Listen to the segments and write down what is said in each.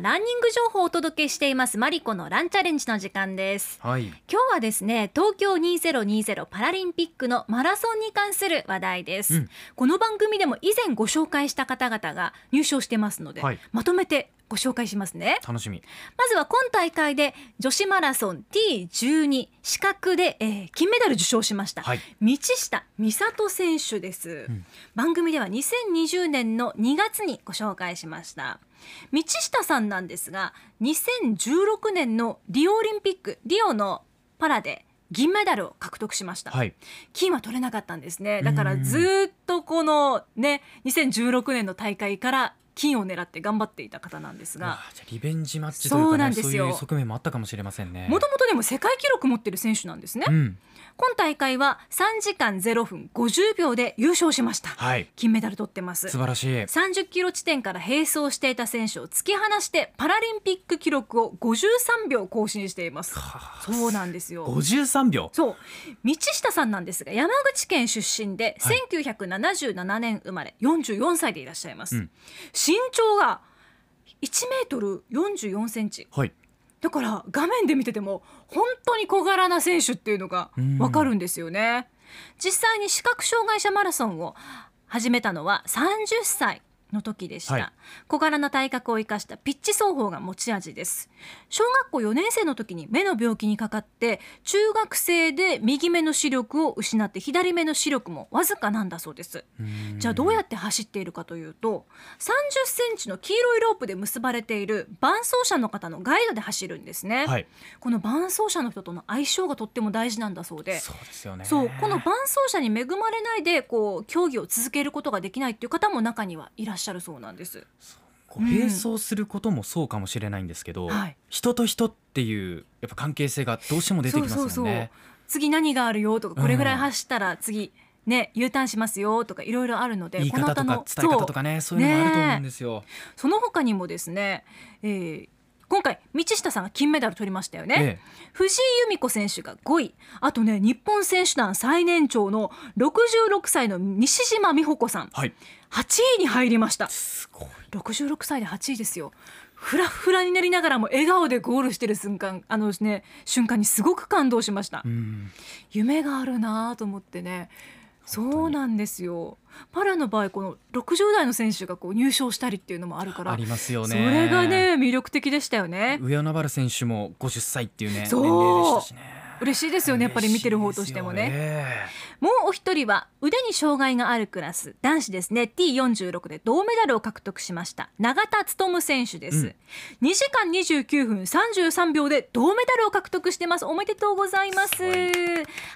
ランニング情報をお届けしています。マリコのランチャレンジの時間です。はい。今日はですね東京2020パラリンピックのマラソンに関する話題です、うん。この番組でも以前ご紹介した方々が入賞してますので、はい。まとめてご紹介しますね。楽しみ。まずは今大会で女子マラソン T12 視覚で、えー金メダル受賞しました、はい。道下美里選手です、ん。番組では2020年の2月にご紹介しました。道下さんなんですが2016年のリオオリンピックリオのパラで銀メダルを獲得しました、はい。金は取れなかったんですね。だからずーっとこのね2016年の大会から金を狙って頑張っていた方なんですがリベンジマッチというそうかね、なんですよそういう側面もあったかもしれませんね。もともとでも世界記録持ってる選手なんですね、うん。今大会は3時間0分50秒で優勝しましたはい。金メダル取ってます素晴らしい。30キロ地点から並走していた選手を突き放してパラリンピック記録を53秒更新していますそうなんですよ五十三秒？そう道下さんなんですが山口県出身ではい1977年生まれ44歳でいらっしゃいます、うん。身長が1メートル44センチ。はい。だから画面で見てても本当に小柄な選手っていうのがわかるんですよね。実際に視覚障害者マラソンを始めたのは30歳の時でした、はい。小柄な体格を生かしたピッチ走法が持ち味です。小学校4年生の時に目の病気にかかって中学生で右目の視力を失って左目の視力もわずかなんだそうです。じゃあどうやって走っているかというと30センチの黄色いロープで結ばれている伴走者の方のガイドで走るんですね、はい。この伴走者の人との相性がとっても大事なんだそうで。そうですよね。そうこの伴走者に恵まれないでこう競技を続けることができないっていう方も中にはいらっしゃるそうなんです。こう並走することもそうかもしれないんですけど、はい人と人っていうやっぱ関係性がどうしても出てきますもんね。そうそうそう次何があるよとかこれぐらい走ったら次、ね U ターンしますよとかいろいろあるので言い方とか伝え方とかねそういうのもあると思うんですよ。そうその他にもですね、えー今回道下さんが金メダル取りましたよね。え藤井由美子選手が5位あとね日本選手団最年長の66歳の西島美穂子さんえはい。8位に入りましたすごい。66歳で8位ですよフラフラになりながらも笑顔でゴールしてる瞬間あのね瞬間にすごく感動しました、うん。夢があるなと思ってねそうなんですよパラの場合この60代の選手がこう入賞したりっていうのもあるからありますよね。それがね魅力的でしたよね上与那原選手も50歳っていうね年齢でしたしね。嬉しいですよねやっぱり見てる方としてもね、嬉しいですよもうお一人は腕に障害があるクラス男子ですね。T46 で銅メダルを獲得しました。永田務選手です、うん。2時間29分33秒で銅メダルを獲得してます。おめでとうございます。すごい。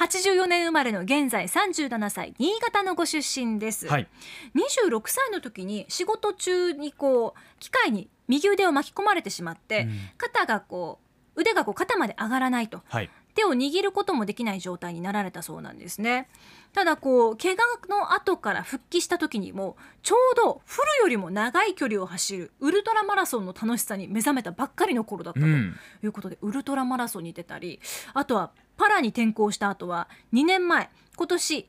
84年生まれの現在37歳新潟のご出身です、はい。26歳の時に仕事中にこう機械に右腕を巻き込まれてしまって、うん。肩がこう腕がこう肩まで上がらないと。はい。手を握ることもできない状態になられたそうなんですねただこう怪我の後から復帰した時にもちょうどフルよりも長い距離を走るウルトラマラソンの楽しさに目覚めたばっかりの頃だったとうん。いうことで、ウルトラマラソンに出たりあとはパラに転向した後は2年前今年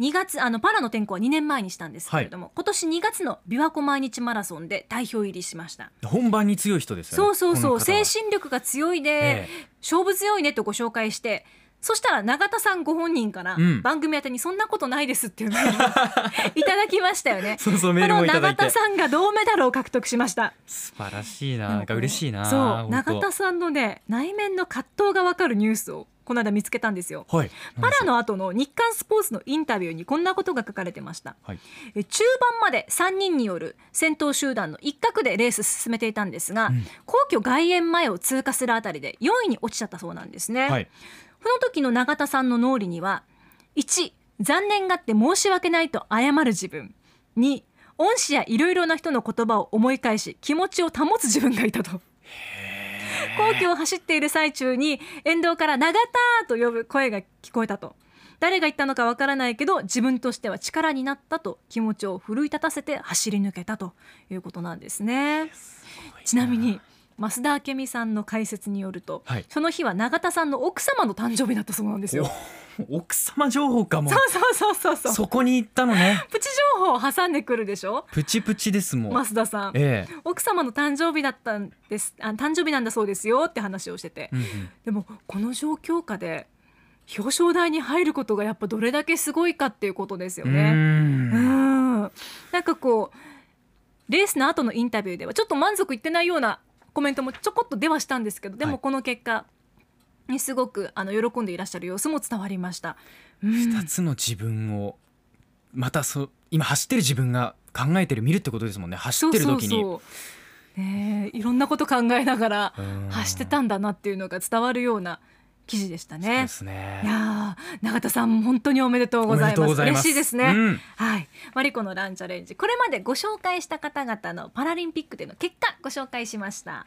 2月あのパラの転向は2年前にしたんですけれども、今年2月の琵琶湖毎日マラソンで代表入りしました。本番に強い人ですよね。そうそうそう精神力が強いで、え勝負強いねとご紹介してそしたら永田さんご本人からうん番組宛てにそんなことないですっていうメールを いただきましたよね。そうそうメー永田さんが銅メダルを獲得しました。素晴らしいな。なんか嬉しいな。そう永田さんのね内面の葛藤がわかるニュースをこの間見つけたんですよ。はい。パラの後の日刊スポーツのインタビューにこんなことが書かれてました。はい。え中盤まで3人による先頭集団の一角でレース進めていたんですが、うん皇居外苑前を通過するあたりで4位に落ちちゃったそうなんですね。はい。この時の永田さんの脳裏には1残念がって申し訳ないと謝る自分2恩師やいろいろな人の言葉を思い返し気持ちを保つ自分がいたと。皇居を走っている最中に沿道から「永田!」と呼ぶ声が聞こえたと誰が言ったのかわからないけど自分としては力になったと気持ちを奮い立たせて走り抜けたということなんですね。ちなみに増田明美さんの解説によると、はいその日は永田さんの奥様の誕生日だったそうなんですよ。お奥様情報かも。そうそうそうそうそう。そこに行ったのね。プチ情報を挟んでくるでしょ？プチプチですもん。増田さん。ええ。奥様の誕生日だったんですあ誕生日なんだそうですよって話をしてて、うんうん。でもこの状況下で表彰台に入ることがやっぱどれだけすごいかっていうことですようね。うん。ん。なんかこうレースの後のインタビューではちょっと満足いってないようなコメントもちょこっと出はしたんですけどではい。もこの結果にすごくあの喜んでいらっしゃる様子も伝わりました。うん。二つの自分をまたそ今走ってる自分が考えてる見るってことですもんね。走ってる時に。そうそねえいろんなこと考えながらうん。走ってたんだなっていうのが伝わるような記事でしたそうでね。すね。いやー永田さん本当におめでとうございます。嬉しいですね、うん。はい。マリコのランチャレンジ。これまでご紹介した方々のパラリンピックでの結果ご紹介しました